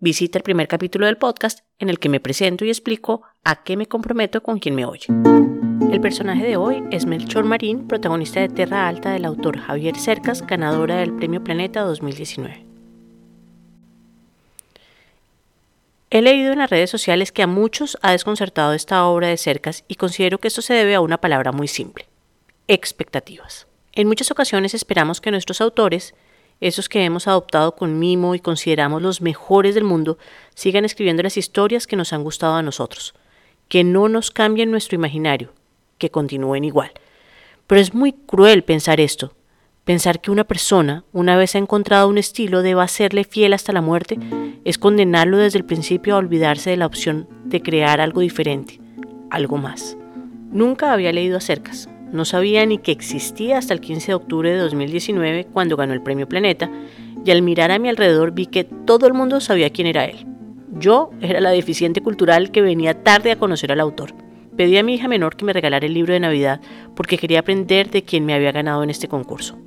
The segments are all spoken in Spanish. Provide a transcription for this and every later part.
visita el primer capítulo del podcast en el que me presento y explico a qué me comprometo con quien me oye. El personaje de hoy es Melchor Marín, protagonista de Terra Alta del autor Javier Cercas, ganadora del Premio Planeta 2019. He leído en las redes sociales que a muchos ha desconcertado esta obra de Cercas y considero que esto se debe a una palabra muy simple, expectativas. En muchas ocasiones esperamos que nuestros autores esos que hemos adoptado con mimo y consideramos los mejores del mundo, sigan escribiendo las historias que nos han gustado a nosotros, que no nos cambien nuestro imaginario, que continúen igual. Pero es muy cruel pensar esto, pensar que una persona, una vez ha encontrado un estilo, deba serle fiel hasta la muerte, es condenarlo desde el principio a olvidarse de la opción de crear algo diferente, algo más. Nunca había leído acercas, no sabía ni que existía hasta el 15 de octubre de 2019 cuando ganó el Premio Planeta y al mirar a mi alrededor vi que todo el mundo sabía quién era él. Yo era la deficiente cultural que venía tarde a conocer al autor. Pedí a mi hija menor que me regalara el libro de Navidad porque quería aprender de quién me había ganado en este concurso.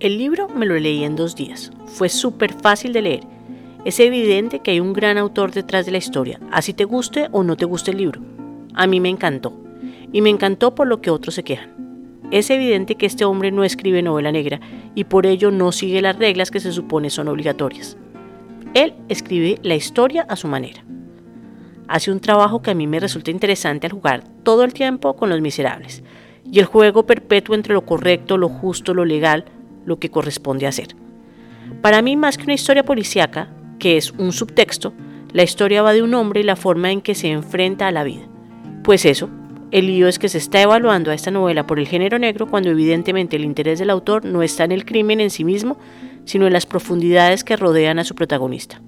El libro me lo leí en dos días. Fue súper fácil de leer. Es evidente que hay un gran autor detrás de la historia, así te guste o no te guste el libro. A mí me encantó. Y me encantó por lo que otros se quejan. Es evidente que este hombre no escribe novela negra y por ello no sigue las reglas que se supone son obligatorias. Él escribe la historia a su manera. Hace un trabajo que a mí me resulta interesante al jugar todo el tiempo con los miserables y el juego perpetuo entre lo correcto, lo justo, lo legal, lo que corresponde hacer. Para mí, más que una historia policíaca, que es un subtexto, la historia va de un hombre y la forma en que se enfrenta a la vida. Pues eso, el lío es que se está evaluando a esta novela por el género negro cuando evidentemente el interés del autor no está en el crimen en sí mismo, sino en las profundidades que rodean a su protagonista.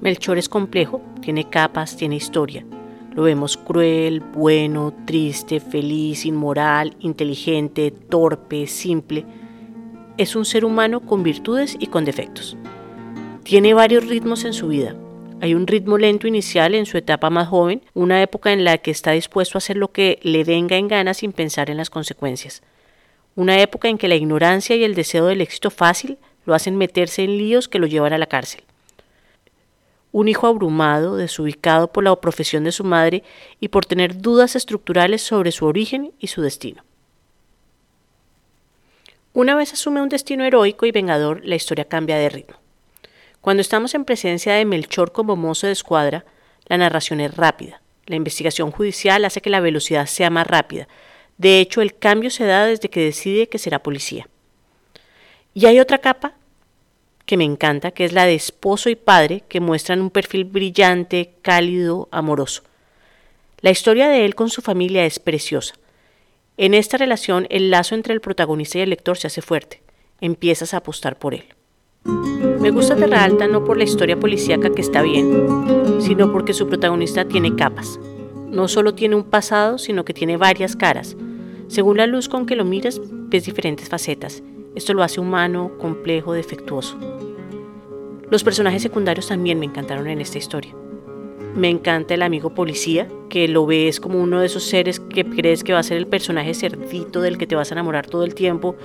Melchor es complejo, tiene capas, tiene historia. Lo vemos cruel, bueno, triste, feliz, inmoral, inteligente, torpe, simple. Es un ser humano con virtudes y con defectos. Tiene varios ritmos en su vida, hay un ritmo lento inicial en su etapa más joven, una época en la que está dispuesto a hacer lo que le venga en gana sin pensar en las consecuencias. Una época en que la ignorancia y el deseo del éxito fácil lo hacen meterse en líos que lo llevan a la cárcel. Un hijo abrumado, desubicado por la profesión de su madre y por tener dudas estructurales sobre su origen y su destino. Una vez asume un destino heroico y vengador, la historia cambia de ritmo. Cuando estamos en presencia de Melchor como mozo de escuadra, la narración es rápida. La investigación judicial hace que la velocidad sea más rápida. De hecho, el cambio se da desde que decide que será policía. Y hay otra capa que me encanta, que es la de esposo y padre, que muestran un perfil brillante, cálido, amoroso. La historia de él con su familia es preciosa. En esta relación, el lazo entre el protagonista y el lector se hace fuerte. Empiezas a apostar por él. Me gusta Terra Alta no por la historia policíaca que está bien, sino porque su protagonista tiene capas. No solo tiene un pasado, sino que tiene varias caras. Según la luz con que lo miras, ves diferentes facetas. Esto lo hace humano, complejo, defectuoso. Los personajes secundarios también me encantaron en esta historia. Me encanta el amigo policía, que lo ves como uno de esos seres que crees que va a ser el personaje cerdito del que te vas a enamorar todo el tiempo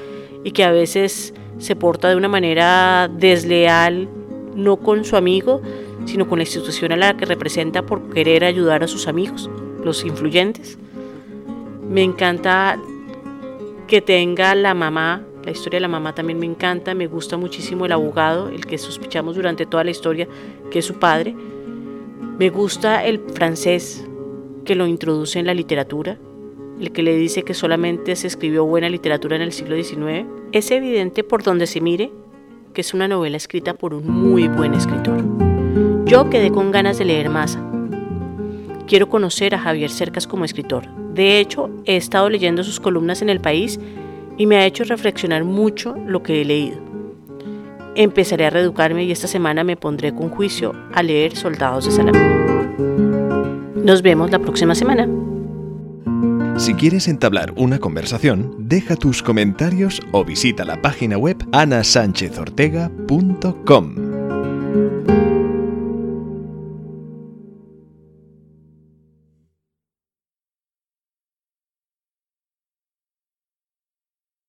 y que a veces se porta de una manera desleal, no con su amigo, sino con la institución a la que representa por querer ayudar a sus amigos, los influyentes. Me encanta que tenga la mamá, la historia de la mamá también me encanta, me gusta muchísimo el abogado, el que sospechamos durante toda la historia que es su padre. Me gusta el francés que lo introduce en la literatura, el que le dice que solamente se escribió buena literatura en el siglo XIX, es evidente por donde se mire que es una novela escrita por un muy buen escritor. Yo quedé con ganas de leer más. Quiero conocer a Javier Cercas como escritor. De hecho, he estado leyendo sus columnas en el país y me ha hecho reflexionar mucho lo que he leído. Empezaré a reeducarme y esta semana me pondré con juicio a leer Soldados de Salamina. Nos vemos la próxima semana. Si quieres entablar una conversación, deja tus comentarios o visita la página web anasanchezortega.com.